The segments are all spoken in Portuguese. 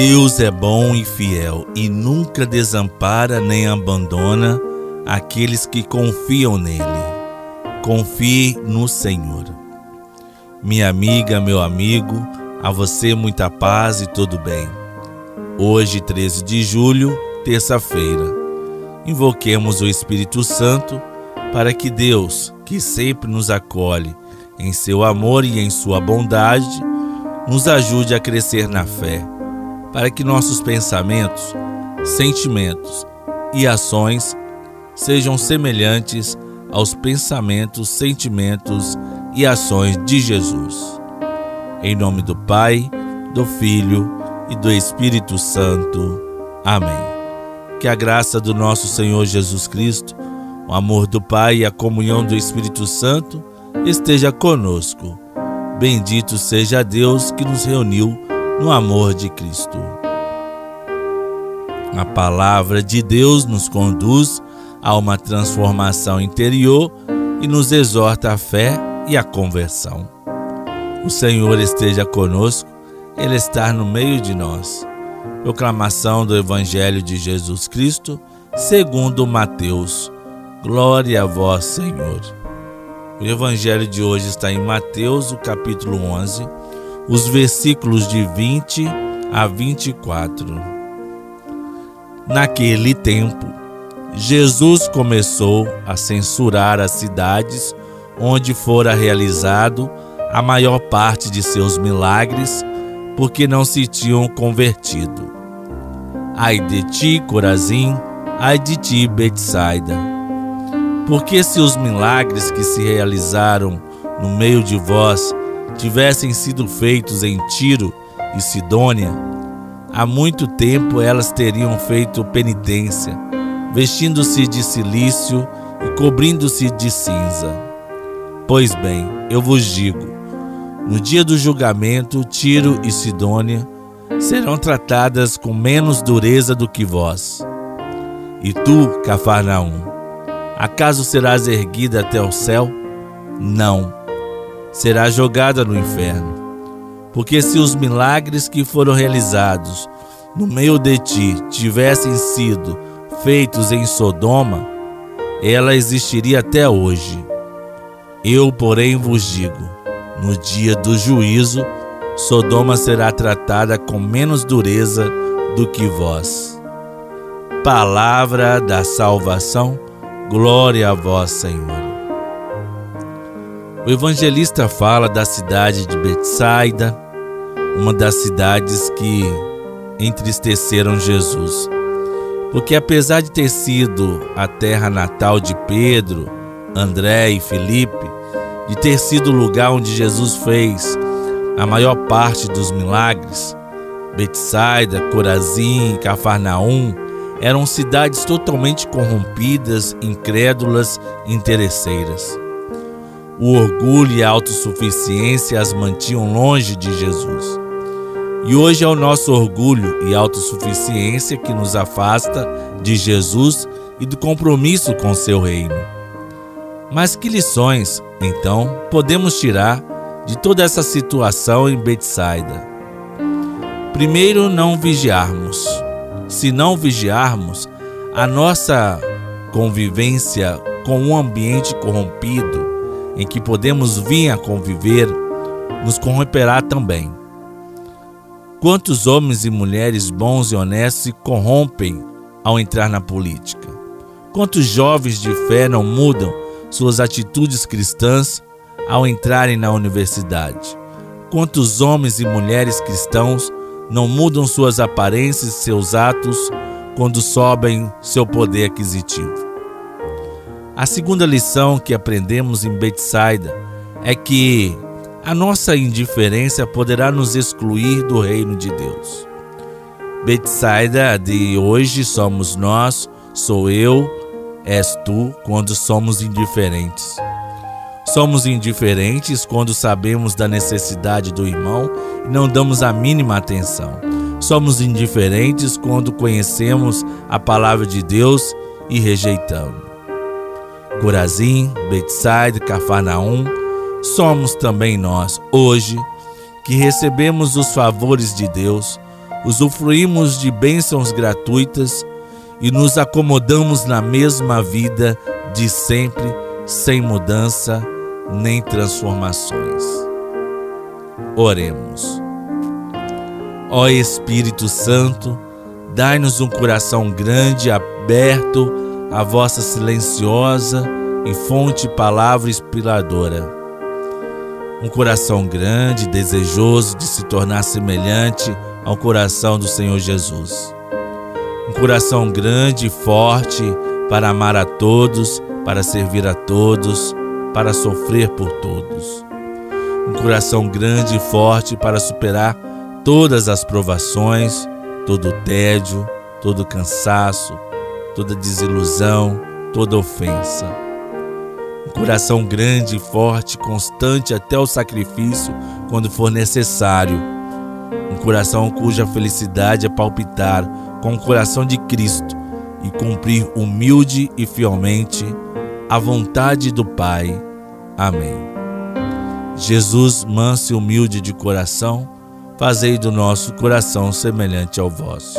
Deus é bom e fiel e nunca desampara nem abandona aqueles que confiam nele. Confie no Senhor. Minha amiga, meu amigo, a você muita paz e todo bem. Hoje, 13 de julho, terça-feira, invoquemos o Espírito Santo para que Deus, que sempre nos acolhe em seu amor e em sua bondade, nos ajude a crescer na fé para que nossos pensamentos, sentimentos e ações sejam semelhantes aos pensamentos, sentimentos e ações de Jesus. Em nome do Pai, do Filho e do Espírito Santo. Amém. Que a graça do nosso Senhor Jesus Cristo, o amor do Pai e a comunhão do Espírito Santo esteja conosco. Bendito seja Deus que nos reuniu no amor de Cristo. A palavra de Deus nos conduz a uma transformação interior e nos exorta à fé e à conversão. O Senhor esteja conosco, Ele está no meio de nós. Proclamação do Evangelho de Jesus Cristo, segundo Mateus. Glória a vós, Senhor. O Evangelho de hoje está em Mateus, o capítulo 11, os versículos de 20 a 24. Naquele tempo, Jesus começou a censurar as cidades onde fora realizado a maior parte de seus milagres, porque não se tinham convertido. Ai de ti, Corazim, ai de ti, Betsaida. Porque se os milagres que se realizaram no meio de vós tivessem sido feitos em Tiro e Sidônia, há muito tempo elas teriam feito penitência, vestindo-se de silício e cobrindo-se de cinza. Pois bem, eu vos digo: no dia do julgamento, Tiro e Sidônia serão tratadas com menos dureza do que vós. E tu, Cafarnaum, acaso serás erguida até o céu? Não será jogada no inferno. Porque se os milagres que foram realizados no meio de ti tivessem sido feitos em Sodoma, ela existiria até hoje. Eu, porém, vos digo: no dia do juízo, Sodoma será tratada com menos dureza do que vós. Palavra da salvação, glória a vós, Senhor. O evangelista fala da cidade de Betsaida, uma das cidades que entristeceram Jesus. Porque apesar de ter sido a terra natal de Pedro, André e Felipe, de ter sido o lugar onde Jesus fez a maior parte dos milagres, Betsaida, Corazim e Cafarnaum eram cidades totalmente corrompidas, incrédulas e interesseiras. O orgulho e a autossuficiência as mantinham longe de Jesus. E hoje é o nosso orgulho e autossuficiência que nos afasta de Jesus e do compromisso com seu reino. Mas que lições, então, podemos tirar de toda essa situação em Betsaida? Primeiro, não vigiarmos. Se não vigiarmos, a nossa convivência com um ambiente corrompido em que podemos vir a conviver nos corromperá também. Quantos homens e mulheres bons e honestos se corrompem ao entrar na política? Quantos jovens de fé não mudam suas atitudes cristãs ao entrarem na universidade? Quantos homens e mulheres cristãos não mudam suas aparências e seus atos quando sobem seu poder aquisitivo? A segunda lição que aprendemos em Betsaida é que a nossa indiferença poderá nos excluir do reino de Deus. Betsaida de hoje somos nós, sou eu, és tu, quando somos indiferentes. Somos indiferentes quando sabemos da necessidade do irmão e não damos a mínima atenção. Somos indiferentes quando conhecemos a palavra de Deus e rejeitamos. Corazim, Betsaida, Cafarnaum, somos também nós, hoje, que recebemos os favores de Deus, usufruímos de bênçãos gratuitas e nos acomodamos na mesma vida de sempre, sem mudança nem transformações. Oremos. Ó Espírito Santo, dai-nos um coração grande, aberto à vossa silenciosa e fonte palavra inspiradora. Um coração grande, desejoso de se tornar semelhante ao coração do Senhor Jesus. Um coração grande e forte para amar a todos, para servir a todos, para sofrer por todos. Um coração grande e forte para superar todas as provações, todo o tédio, todo o cansaço, toda desilusão, toda ofensa. Um coração grande e forte, constante até o sacrifício quando for necessário. Um coração cuja felicidade é palpitar com o coração de Cristo e cumprir humilde e fielmente a vontade do Pai. Amém. Jesus, manso e humilde de coração, fazei do nosso coração semelhante ao vosso.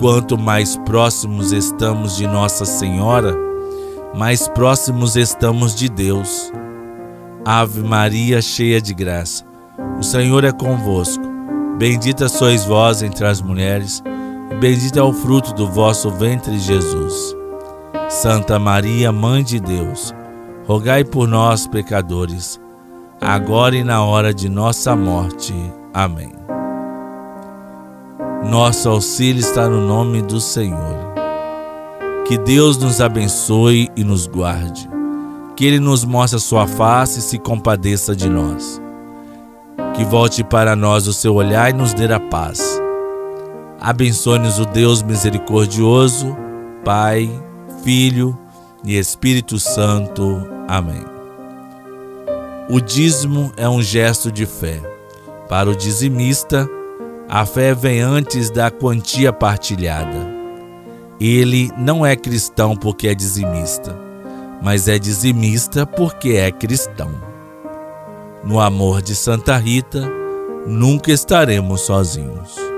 Quanto mais próximos estamos de Nossa Senhora, mais próximos estamos de Deus. Ave Maria, cheia de graça, o Senhor é convosco. Bendita sois vós entre as mulheres Bendito é o fruto do vosso ventre, Jesus. Santa Maria, Mãe de Deus, rogai por nós, pecadores, agora e na hora de nossa morte. Amém. Nosso auxílio está no nome do Senhor. Que Deus nos abençoe e nos guarde. Que Ele nos mostre a sua face e se compadeça de nós. Que volte para nós o seu olhar e nos dê a paz Abençoe-nos o Deus misericordioso, Pai, Filho e Espírito Santo. Amém. O dízimo é um gesto de fé. Para o dizimista, a fé vem antes da quantia partilhada. Ele não é cristão porque é dizimista, mas é dizimista porque é cristão. No amor de Santa Rita, nunca estaremos sozinhos.